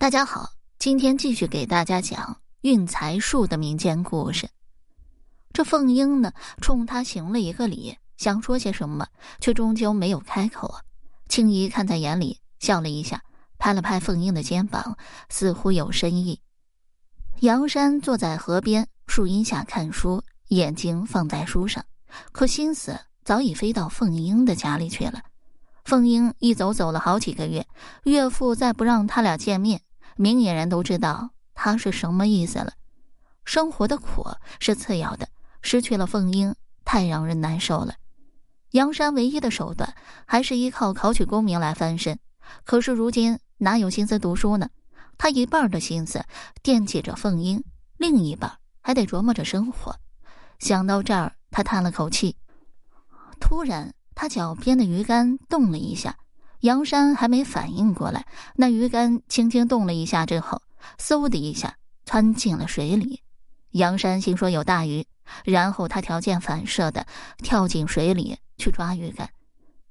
大家好，今天继续给大家讲运财术的民间故事。这凤英呢，冲他行了一个礼，想说些什么，却终究没有开口。青姨看在眼里，笑了一下，拍了拍凤英的肩膀，似乎有深意。杨山坐在河边树荫下看书，眼睛放在书上，可心思早已飞到凤英的家里去了。凤英一走走了好几个月，岳父再不让他俩见面，明眼人都知道他是什么意思了。生活的苦是次要的，失去了凤英，太让人难受了。杨山唯一的手段还是依靠考取功名来翻身，可是如今哪有心思读书呢？他一半的心思惦记着凤英，另一半还得琢磨着生活。想到这儿，他叹了口气，突然。他脚边的鱼竿动了一下，杨山还没反应过来，那鱼竿轻轻动了一下之后，嗖的一下窜进了水里。杨山心说有大鱼，然后他条件反射的跳进水里去抓鱼竿。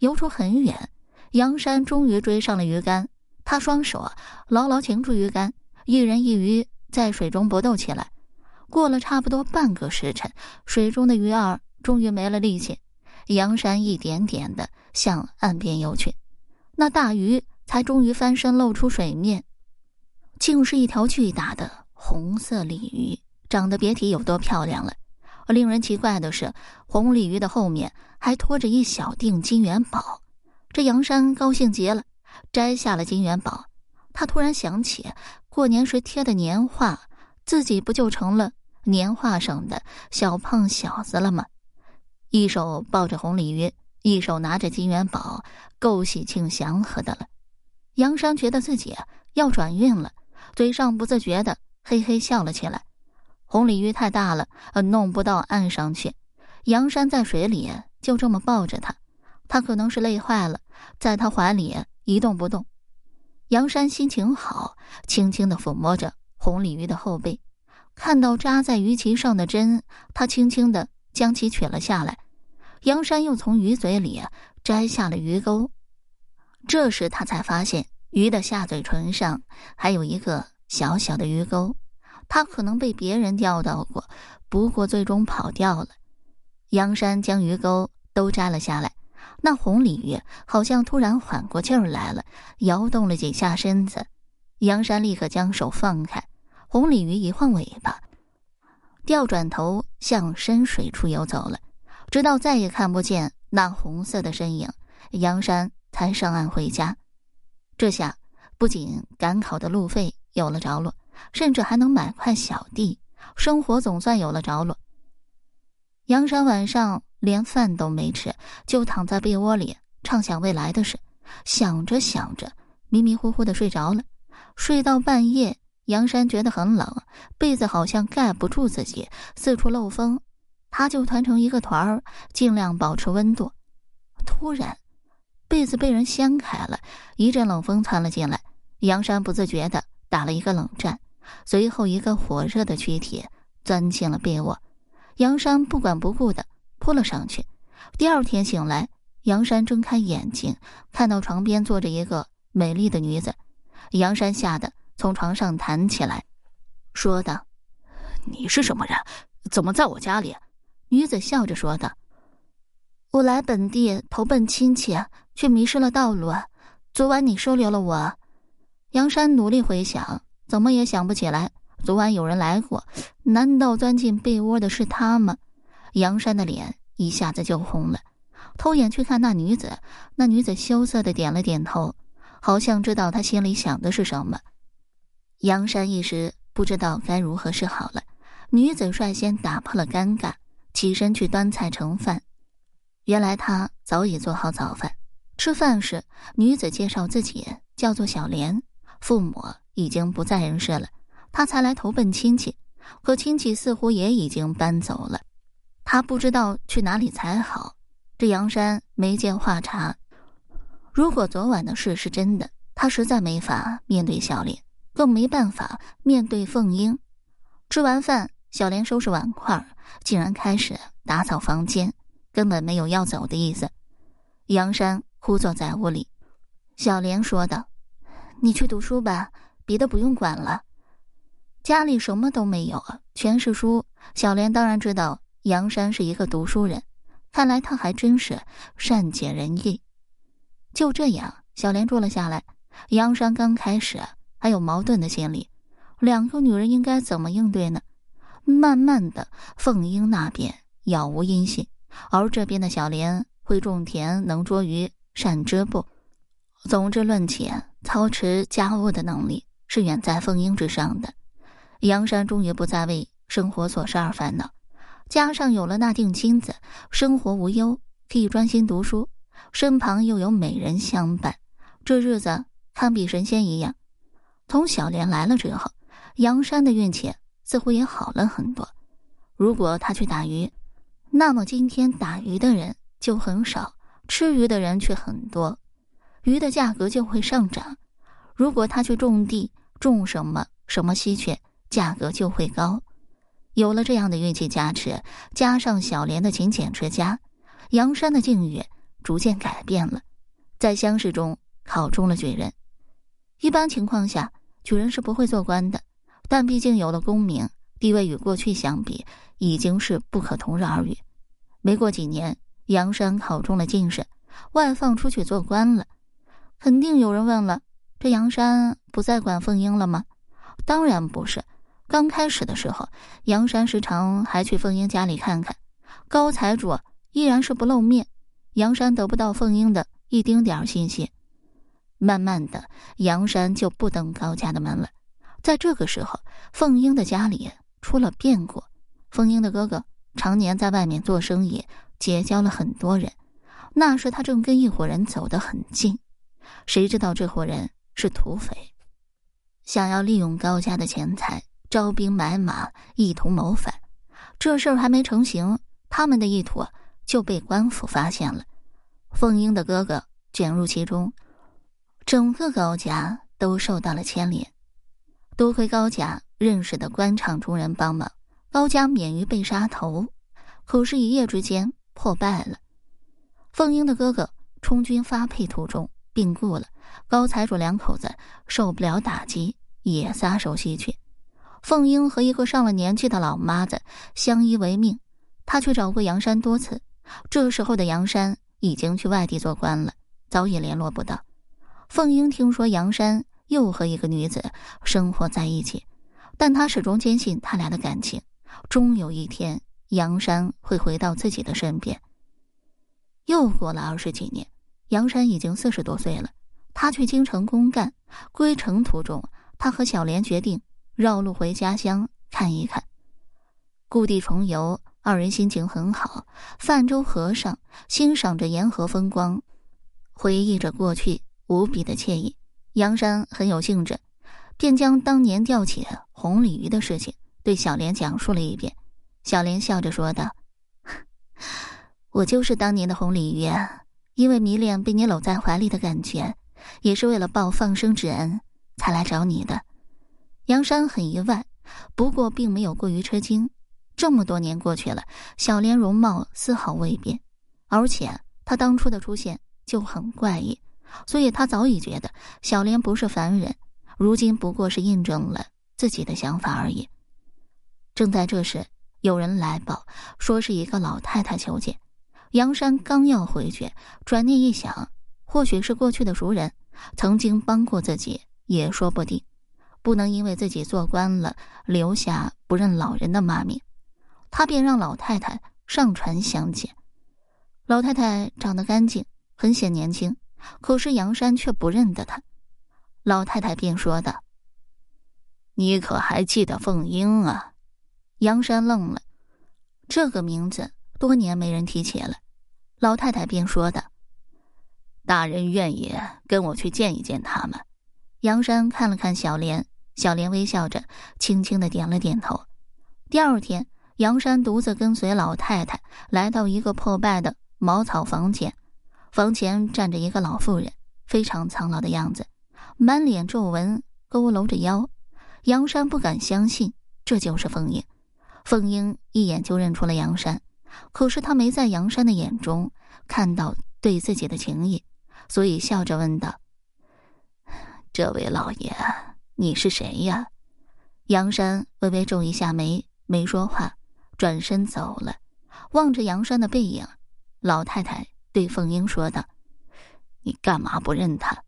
游出很远，杨山终于追上了鱼竿，他双手牢牢擒住鱼竿，一人一鱼在水中搏斗起来。过了差不多半个时辰，水中的鱼儿终于没了力气。杨山一点点的向岸边游去，那大鱼才终于翻身露出水面，竟是一条巨大的红色鲤鱼，长得别提有多漂亮了。而令人奇怪的是，红鲤鱼的后面还拖着一小锭金元宝。这杨山高兴极了，摘下了金元宝。他突然想起过年时贴的年画，自己不就成了年画上的小胖小子了吗？一手抱着红鲤鱼，一手拿着金元宝，够喜庆祥和的了。杨山觉得自己要转运了，嘴上不自觉的嘿嘿笑了起来。红鲤鱼太大了，弄不到岸上去。杨山在水里就这么抱着它，它可能是累坏了，在他怀里一动不动。杨山心情好，轻轻的抚摸着红鲤鱼的后背，看到扎在鱼鳍上的针，他轻轻的。将其取了下来，杨山又从鱼嘴里摘下了鱼钩。这时他才发现鱼的下嘴唇上还有一个小小的鱼钩，它可能被别人钓到过，不过最终跑掉了。杨山将鱼钩都摘了下来，那红鲤鱼好像突然缓过劲儿来了，摇动了几下身子。杨山立刻将手放开，红鲤鱼一晃尾巴。调转头向深水处游走了，直到再也看不见那红色的身影，杨山才上岸回家。这下不仅赶考的路费有了着落，甚至还能买块小地，生活总算有了着落。杨山晚上连饭都没吃，就躺在被窝里畅想未来的事，想着想着，迷迷糊糊的睡着了，睡到半夜。杨山觉得很冷，被子好像盖不住自己，四处漏风，他就团成一个团儿，尽量保持温度。突然，被子被人掀开了，一阵冷风窜了进来，杨山不自觉的打了一个冷战，随后一个火热的躯体钻进了被窝，杨山不管不顾的扑了上去。第二天醒来，杨山睁开眼睛，看到床边坐着一个美丽的女子，杨山吓得。从床上弹起来，说道：“你是什么人？怎么在我家里？”女子笑着说道：“我来本地投奔亲戚，却迷失了道路。昨晚你收留了我。”杨山努力回想，怎么也想不起来昨晚有人来过。难道钻进被窝的是他吗？杨山的脸一下子就红了，偷眼去看那女子。那女子羞涩的点了点头，好像知道他心里想的是什么。杨山一时不知道该如何是好了。女子率先打破了尴尬，起身去端菜盛饭。原来他早已做好早饭。吃饭时，女子介绍自己叫做小莲，父母已经不在人世了，她才来投奔亲戚。可亲戚似乎也已经搬走了，她不知道去哪里才好。这杨山没见话茬。如果昨晚的事是真的，他实在没法面对小莲。更没办法面对凤英。吃完饭，小莲收拾碗筷，竟然开始打扫房间，根本没有要走的意思。杨山枯坐在屋里，小莲说道：“你去读书吧，别的不用管了。家里什么都没有，全是书。小莲当然知道杨山是一个读书人，看来他还真是善解人意。就这样，小莲住了下来。杨山刚开始还有矛盾的心理，两个女人应该怎么应对呢？慢慢的，凤英那边杳无音信，而这边的小莲会种田，能捉鱼，善织布。总之，论起操持家务的能力，是远在凤英之上的。杨山终于不再为生活琐事而烦恼，加上有了那锭金子，生活无忧，可以专心读书，身旁又有美人相伴，这日子堪比神仙一样。从小莲来了之后，杨山的运气似乎也好了很多。如果他去打鱼，那么今天打鱼的人就很少，吃鱼的人却很多，鱼的价格就会上涨。如果他去种地，种什么什么稀缺。价格就会高，有了这样的运气加持，加上小莲的勤俭持家，杨山的境遇逐渐改变了，在乡试中考中了举人。一般情况下，举人是不会做官的，但毕竟有了功名，地位与过去相比已经是不可同日而语。没过几年，杨山考中了进士，外放出去做官了。肯定有人问了：这杨山不再管凤英了吗？当然不是。刚开始的时候，杨山时常还去凤英家里看看，高财主依然是不露面，杨山得不到凤英的一丁点儿信息。慢慢的，杨山就不登高家的门了。在这个时候，凤英的家里出了变故。凤英的哥哥常年在外面做生意，结交了很多人。那时他正跟一伙人走得很近，谁知道这伙人是土匪，想要利用高家的钱财。招兵买马，一同谋反。这事儿还没成型，他们的意图就被官府发现了。凤英的哥哥卷入其中，整个高家都受到了牵连。多亏高家认识的官场中人帮忙，高家免于被杀头。可是，一夜之间破败了。凤英的哥哥充军发配途中病故了，高财主两口子受不了打击，也撒手西去。凤英和一个上了年纪的老妈子相依为命，她去找过杨山多次。这时候的杨山已经去外地做官了，早已联络不到。凤英听说杨山又和一个女子生活在一起，但他始终坚信他俩的感情，终有一天杨山会回到自己的身边。又过了二十几年，杨山已经四十多岁了，他去京城公干，归程途中，他和小莲决定。绕路回家乡看一看，故地重游，二人心情很好。泛舟河上，欣赏着沿河风光，回忆着过去，无比的惬意。杨山很有兴致，便将当年钓起红鲤鱼的事情对小莲讲述了一遍。小莲笑着说道：“ 我就是当年的红鲤鱼，因为迷恋被你搂在怀里的感觉，也是为了报放生之恩，才来找你的。”杨山很意外，不过并没有过于吃惊。这么多年过去了，小莲容貌丝毫未变，而且她当初的出现就很怪异，所以他早已觉得小莲不是凡人。如今不过是印证了自己的想法而已。正在这时，有人来报说是一个老太太求见。杨山刚要回去，转念一想，或许是过去的熟人，曾经帮过自己，也说不定。不能因为自己做官了，留下不认老人的骂名。他便让老太太上船相见。老太太长得干净，很显年轻，可是杨山却不认得他。老太太便说道：“你可还记得凤英啊？”杨山愣了，这个名字多年没人提起了。老太太便说道：“大人愿意跟我去见一见他们？”杨山看了看小莲。小莲微笑着，轻轻的点了点头。第二天，杨山独自跟随老太太来到一个破败的茅草房前，房前站着一个老妇人，非常苍老的样子，满脸皱纹，佝偻着腰。杨山不敢相信这就是凤英。凤英一眼就认出了杨山，可是她没在杨山的眼中看到对自己的情谊，所以笑着问道：“这位老爷。”你是谁呀？”杨山微微皱一下眉，没说话，转身走了。望着杨山的背影，老太太对凤英说道：“你干嘛不认他？”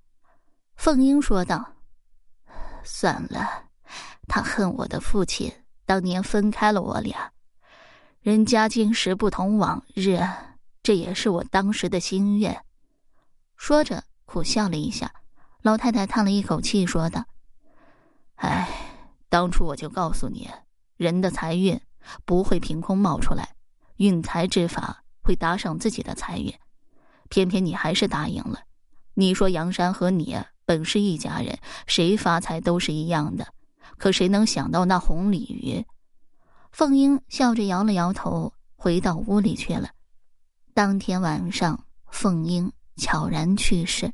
凤英说道：“算了，他恨我的父亲，当年分开了我俩。人家今时不同往日，这也是我当时的心愿。”说着苦笑了一下，老太太叹了一口气，说道：“哎，当初我就告诉你，人的财运不会凭空冒出来，运财之法会打赏自己的财运，偏偏你还是答应了。你说杨山和你。”本是一家人，谁发财都是一样的。可谁能想到那红鲤鱼？凤英笑着摇了摇头，回到屋里去了。当天晚上，凤英悄然去世。